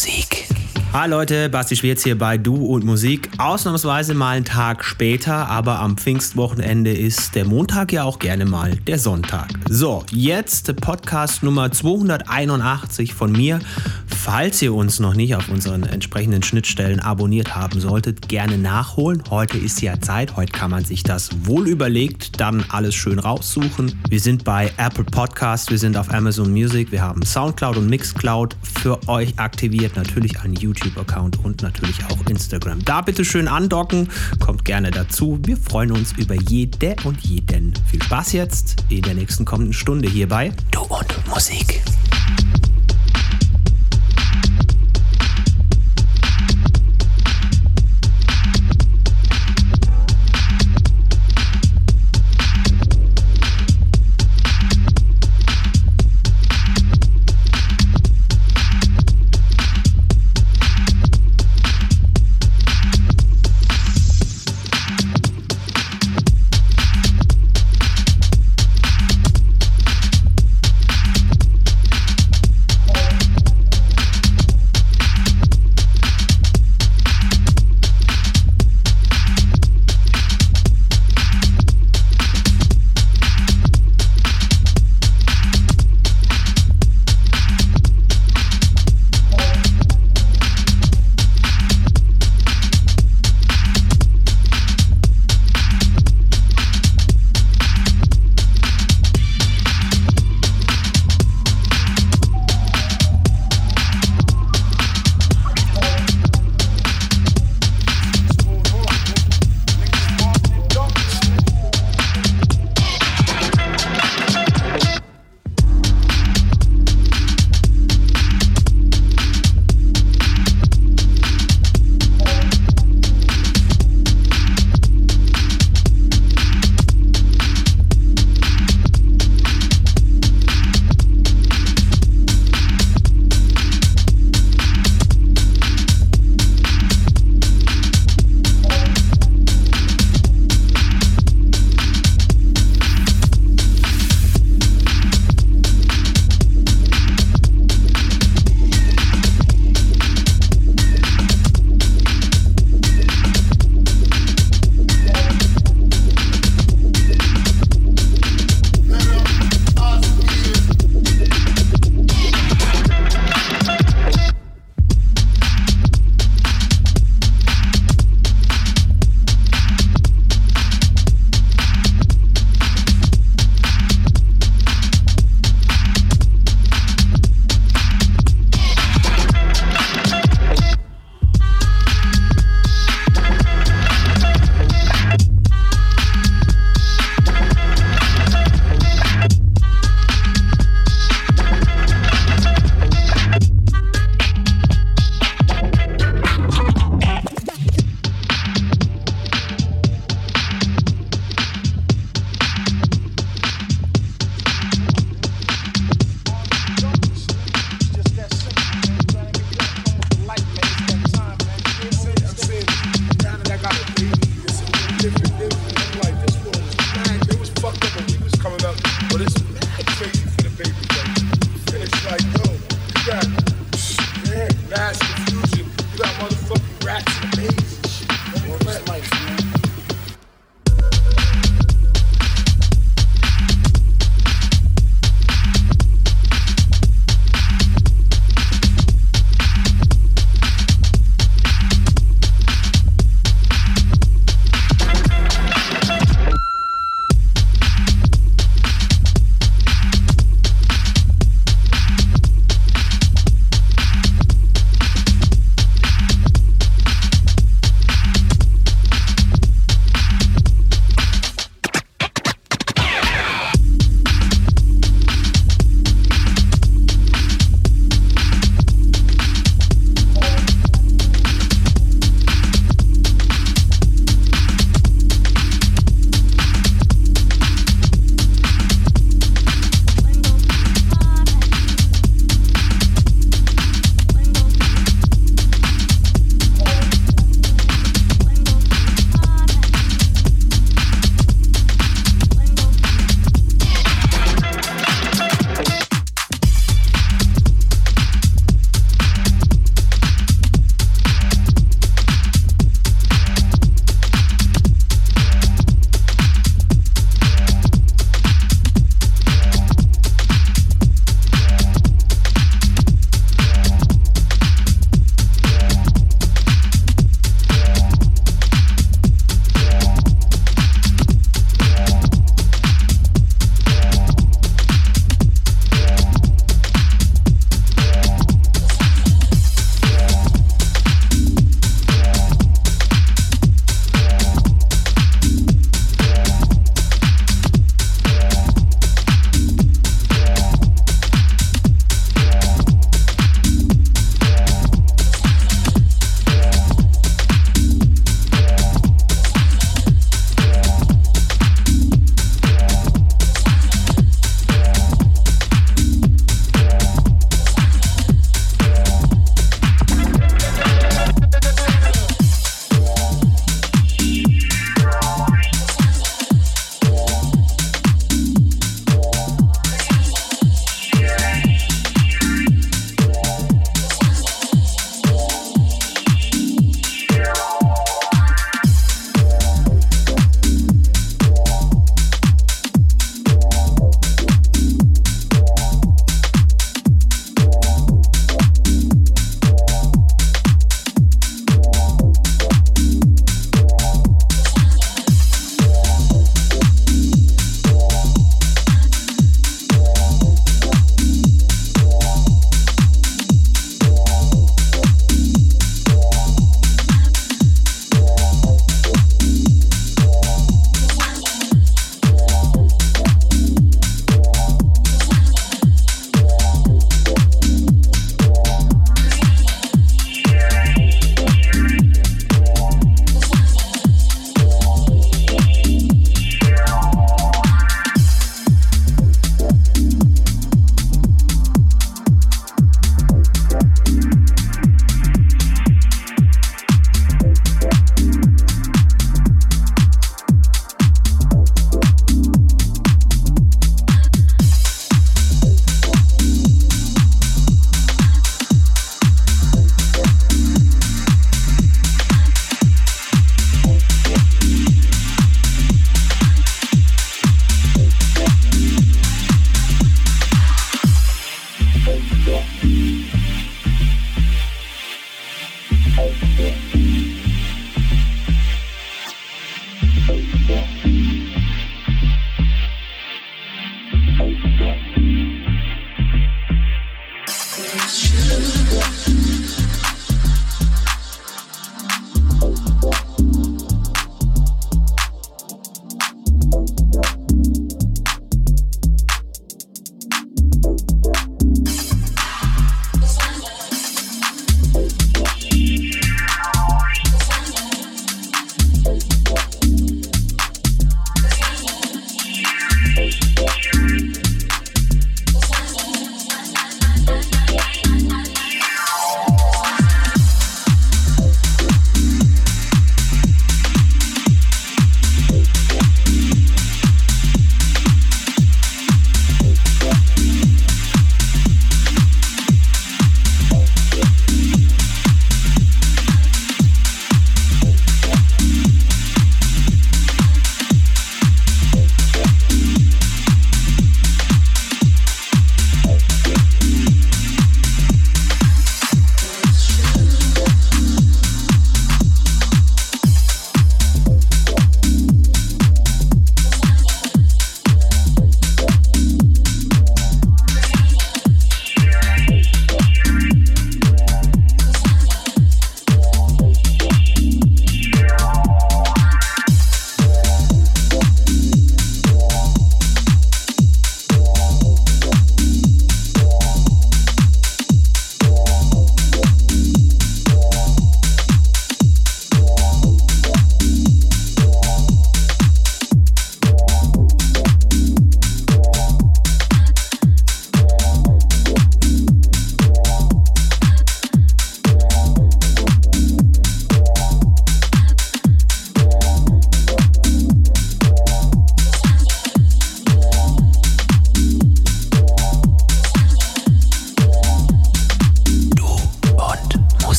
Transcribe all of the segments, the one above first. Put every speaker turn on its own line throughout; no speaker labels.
Musik. Hi Leute, Basti Schwierz hier bei Du und Musik. Ausnahmsweise mal einen Tag später, aber am Pfingstwochenende ist der Montag ja auch gerne mal der Sonntag. So, jetzt Podcast Nummer 281 von mir. Falls ihr uns noch nicht auf unseren entsprechenden Schnittstellen abonniert haben solltet, gerne nachholen. Heute ist ja Zeit, heute kann man sich das wohl überlegt dann alles schön raussuchen. Wir sind bei Apple Podcast, wir sind auf Amazon Music, wir haben Soundcloud und Mixcloud für euch aktiviert, natürlich ein YouTube YouTube-Account und natürlich auch Instagram. Da bitte schön andocken, kommt gerne dazu. Wir freuen uns über jede und jeden. Viel Spaß jetzt in der nächsten kommenden Stunde hierbei. Du und Musik.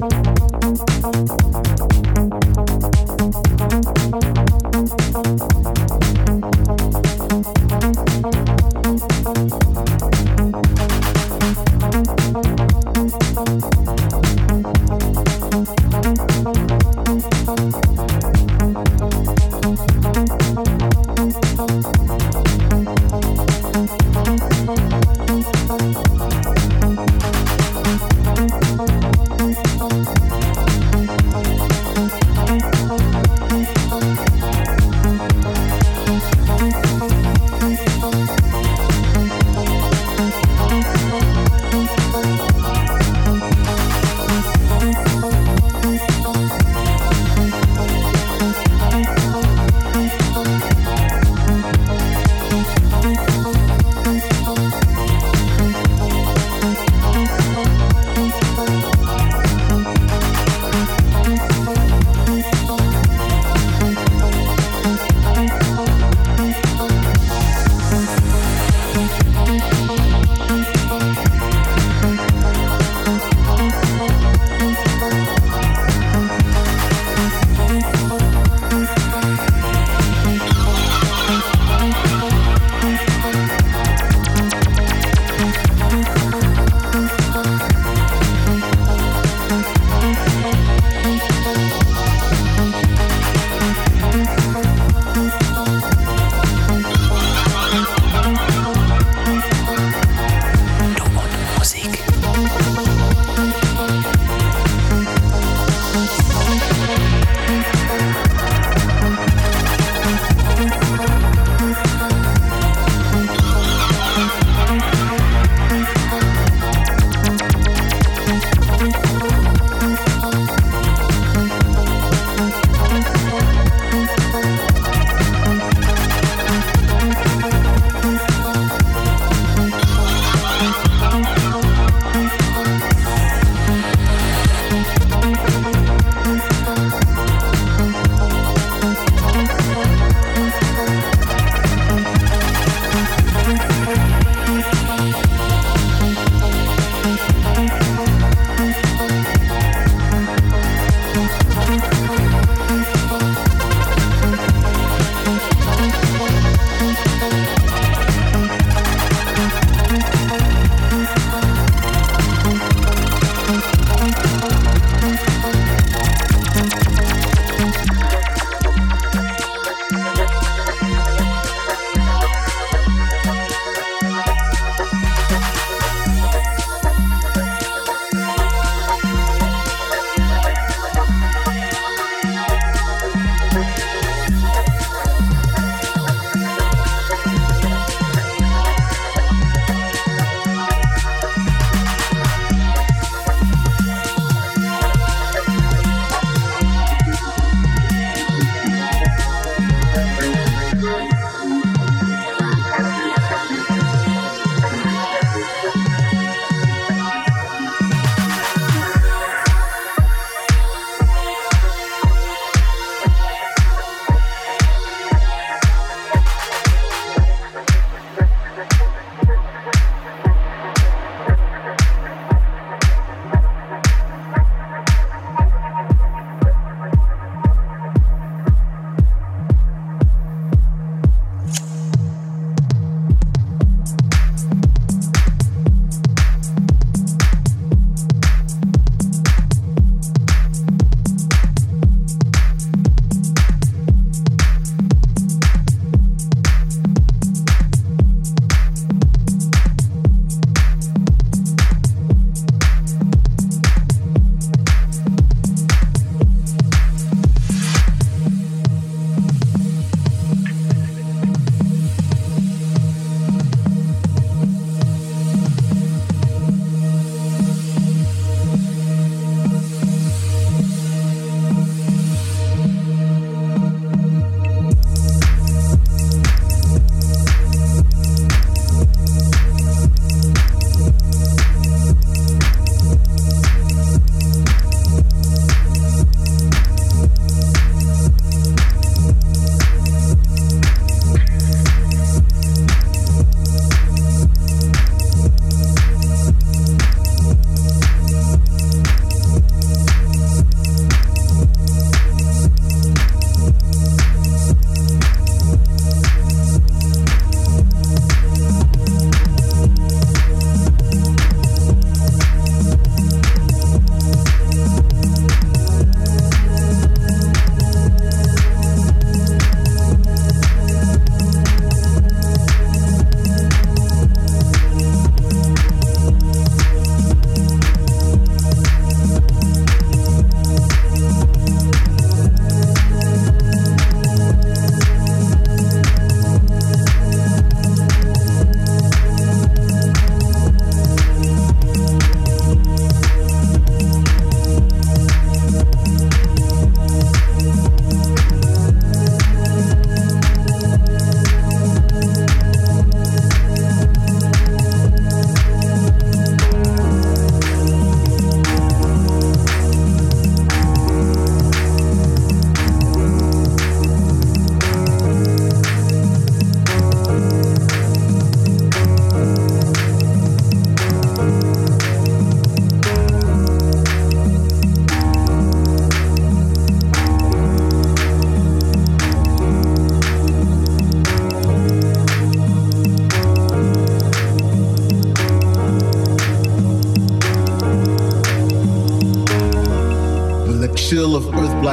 Thank you.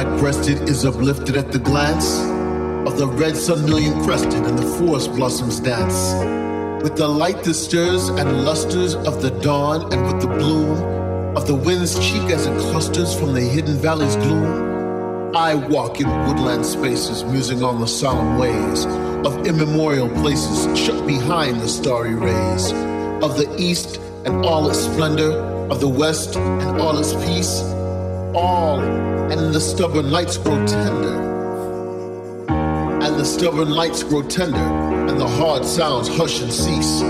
Black breasted is uplifted at the glance of the red sun million crested and the forest blossoms dance. With the light that stirs and lusters of the dawn and with the bloom of the wind's cheek as it clusters from the hidden valley's gloom, I walk in woodland spaces, musing on the solemn ways of immemorial places shut behind the starry rays of the east and all its splendor, of the west and all its peace, all and the stubborn lights grow tender And the stubborn lights grow tender, and the hard sounds hush and cease.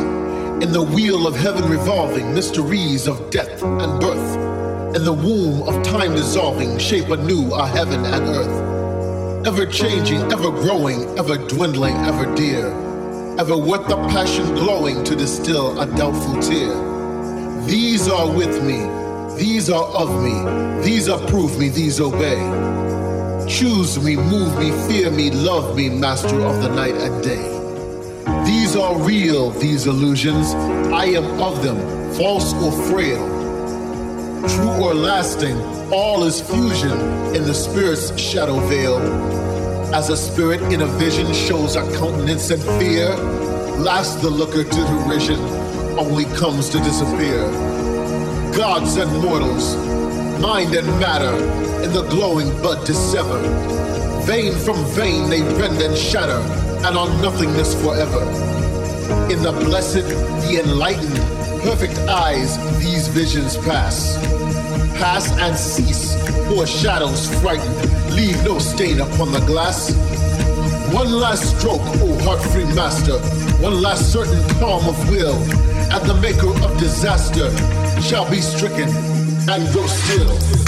In the wheel of heaven revolving, mysteries of death and birth, in the womb of time dissolving, shape anew our heaven and earth. Ever changing, ever growing, ever dwindling, ever dear, ever worth the passion glowing to distill a doubtful tear. These are with me, these are of me, these approve me, these obey. Choose me, move me, fear me, love me, master of the night and day. These are real, these illusions. I am of them, false or frail. True or lasting, all is fusion in the spirit's shadow veil. As a spirit in a vision shows a countenance and fear, last the looker to derision only comes to disappear. Gods and mortals, mind and matter in the glowing bud dissever. Vein from vein they rend and shatter, and on nothingness forever. In the blessed, the enlightened, perfect eyes these visions pass. Pass and cease, or shadows frighten, leave no stain upon the glass. One last stroke, O heart-free master, one last certain calm of will, at the maker of disaster shall be stricken and grow still.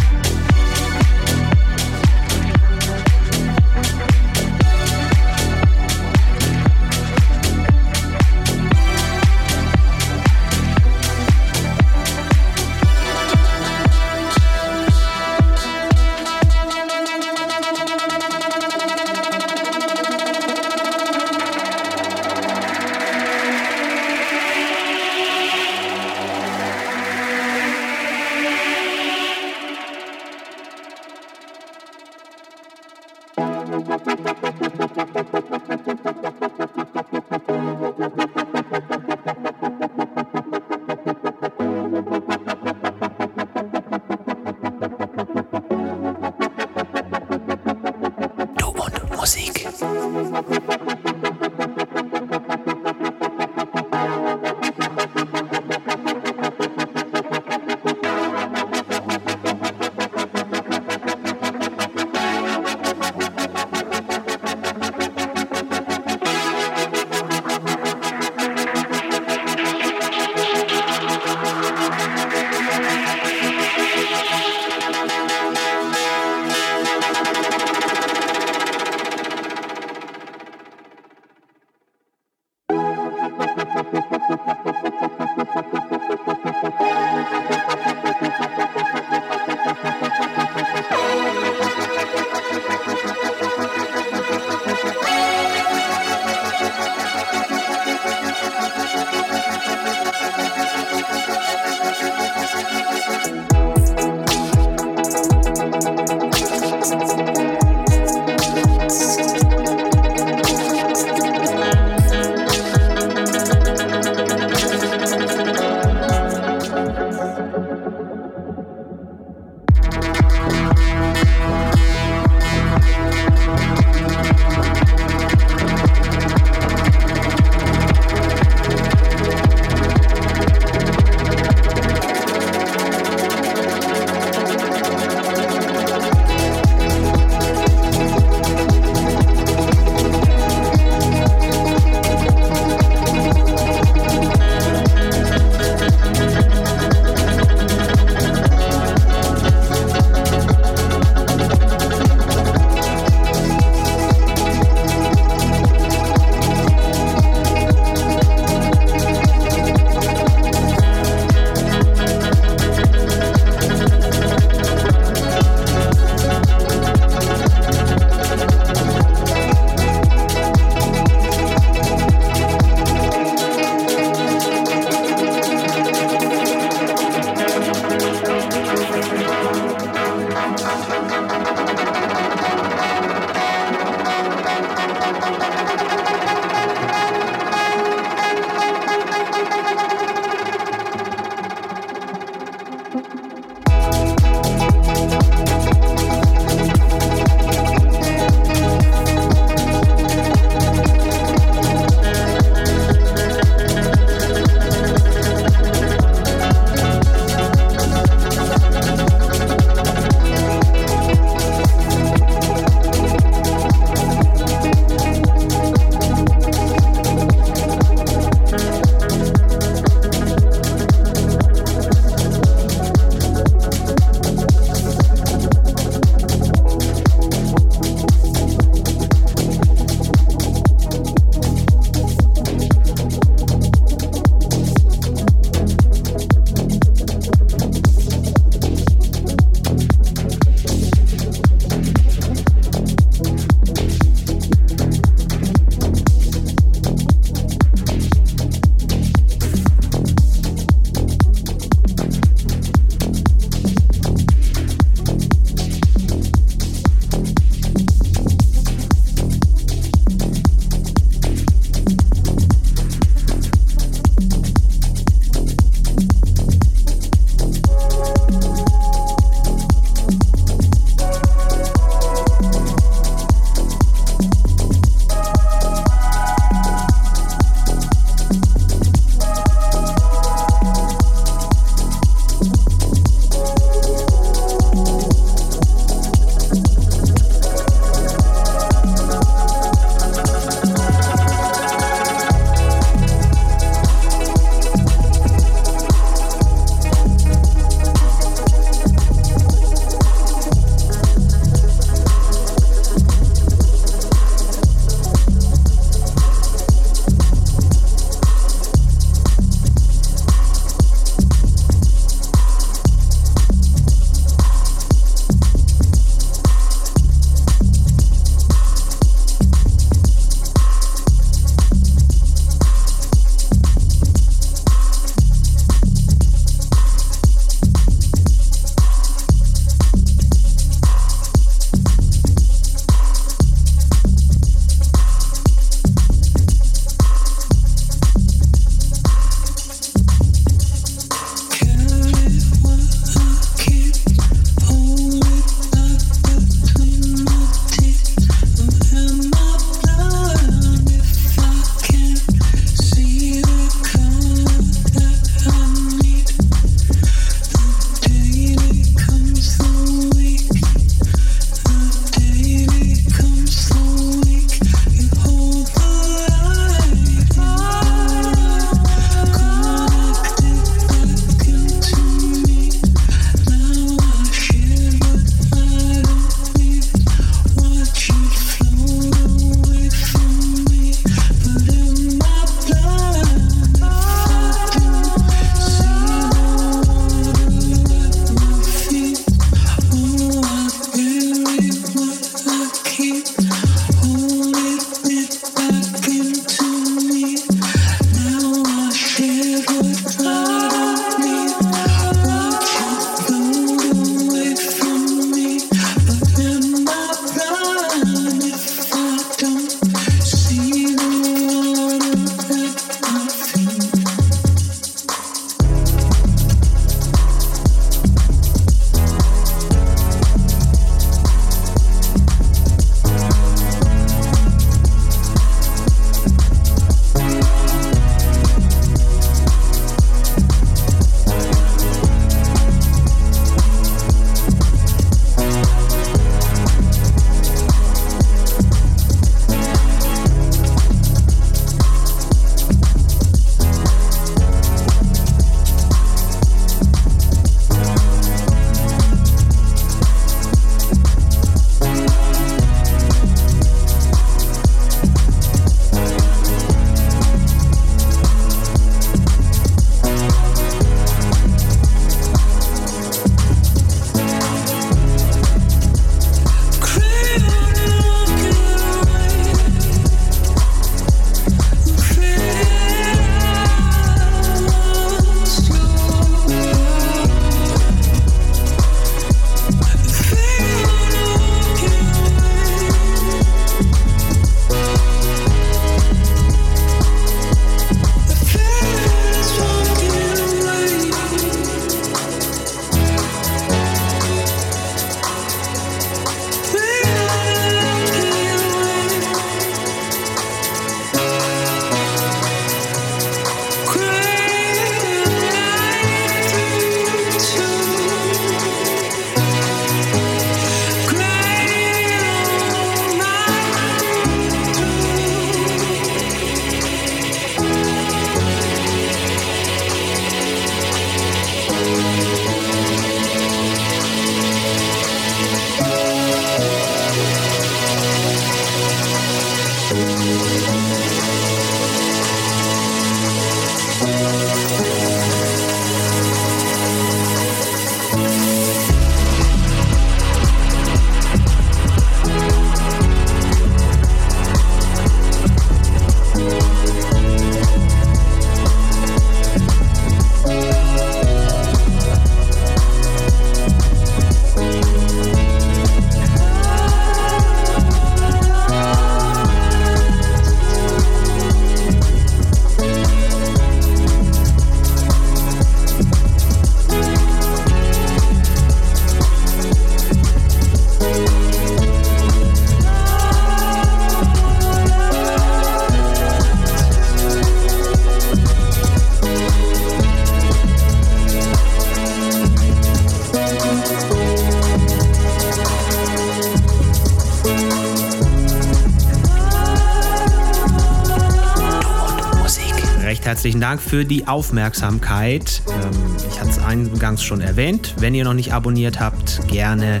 Herzlichen Dank für die Aufmerksamkeit. Ähm, ich hatte es eingangs schon erwähnt. Wenn ihr noch nicht abonniert habt, gerne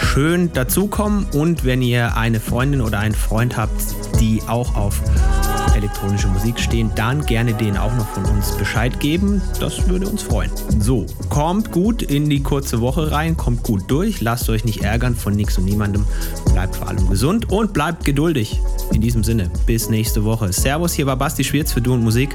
schön dazukommen. Und wenn ihr eine Freundin oder einen Freund habt, die auch auf elektronische Musik stehen, dann gerne denen auch noch von uns Bescheid geben. Das würde uns freuen. So, kommt gut in die kurze Woche rein, kommt gut durch, lasst euch nicht ärgern von nichts und niemandem, bleibt vor allem gesund und bleibt geduldig. In diesem Sinne, bis nächste Woche. Servus, hier war Basti Schwierz für Du und Musik.